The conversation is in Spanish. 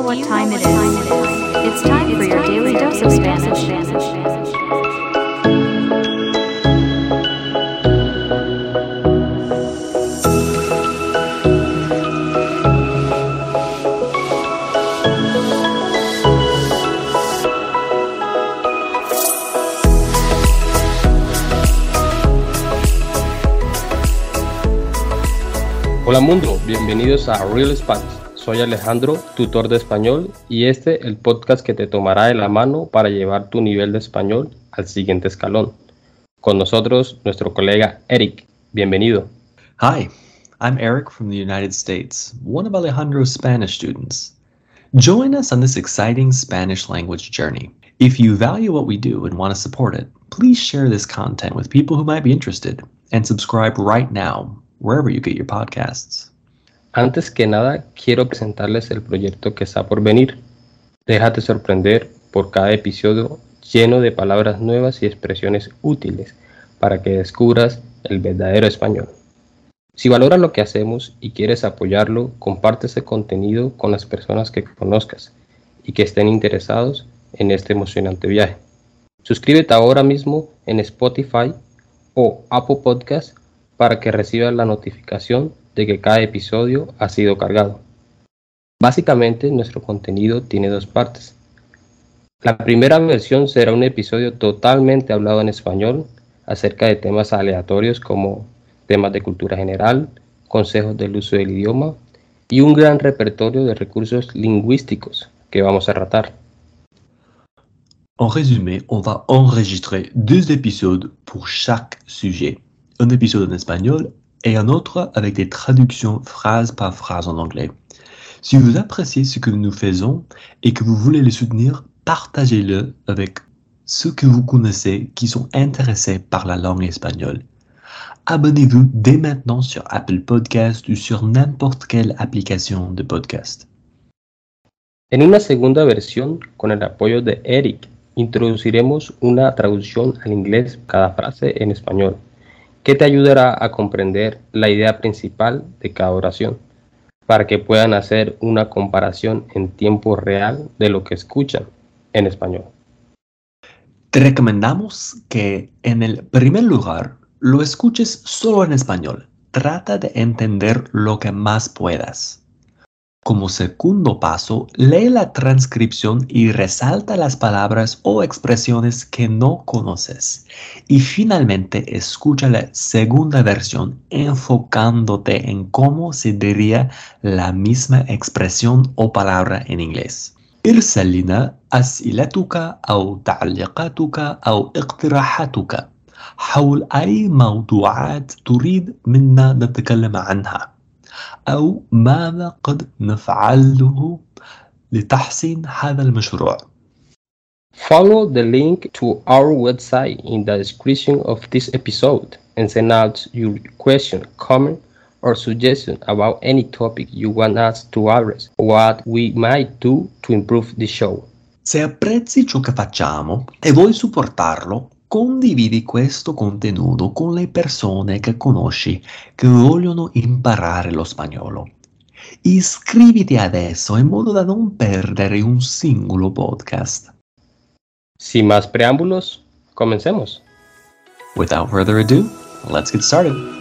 what time it is? It's time for your daily dose of Spanish. Hola mundo, bienvenidos a Real Spanish. Soy Alejandro, tutor de español, y este el podcast que te tomará de la mano para llevar tu nivel de español al siguiente escalón. Con nosotros, nuestro colega Eric. Bienvenido. Hi, I'm Eric from the United States, one of Alejandro's Spanish students. Join us on this exciting Spanish language journey. If you value what we do and want to support it, please share this content with people who might be interested and subscribe right now wherever you get your podcasts. Antes que nada, quiero presentarles el proyecto que está por venir. Déjate sorprender por cada episodio lleno de palabras nuevas y expresiones útiles para que descubras el verdadero español. Si valoras lo que hacemos y quieres apoyarlo, comparte ese contenido con las personas que conozcas y que estén interesados en este emocionante viaje. Suscríbete ahora mismo en Spotify o Apple Podcast para que recibas la notificación de que cada episodio ha sido cargado. Básicamente nuestro contenido tiene dos partes. La primera versión será un episodio totalmente hablado en español acerca de temas aleatorios como temas de cultura general, consejos del uso del idioma y un gran repertorio de recursos lingüísticos que vamos a tratar. En résumé, on va enregistrer deux épisodes pour chaque sujet. Un épisode en espagnol et un autre avec des traductions phrase par phrase en anglais. Si vous appréciez ce que nous faisons et que vous voulez le soutenir, partagez-le avec ceux que vous connaissez qui sont intéressés par la langue espagnole. Abonnez-vous dès maintenant sur Apple Podcast ou sur n'importe quelle application de podcast. En una segunda versión, con el apoyo de Eric, introduciremos una traducción al inglés cada frase en español, que te ayudará a comprender la idea principal de cada oración, para que puedan hacer una comparación en tiempo real de lo que escuchan en español. Te recomendamos que en el primer lugar lo escuches solo en español. Trata de entender lo que más puedas. Como segundo paso, lee la transcripción y resalta las palabras o expresiones que no conoces. Y finalmente, escucha la segunda versión enfocándote en cómo se diría la misma expresión o palabra en inglés. ارسل لنا أسئلتك أو تعليقاتك أو اقتراحاتك حول أي موضوعات تريد منا نتكلم عنها أو ماذا قد نفعله لتحسين هذا المشروع Follow the link to our website in the description of this episode and send out your question, comment, or suggestion about any topic you want us to address, what we might do to improve the show. Se apprezzi ciò che facciamo e vuoi supportarlo, condividi questo contenuto con le persone che conosci che vogliono imparare lo spagnolo. Iscriviti adesso in modo da non perdere un singolo podcast. Sin más preámbulos, comencemos. Without further ado, let's get started.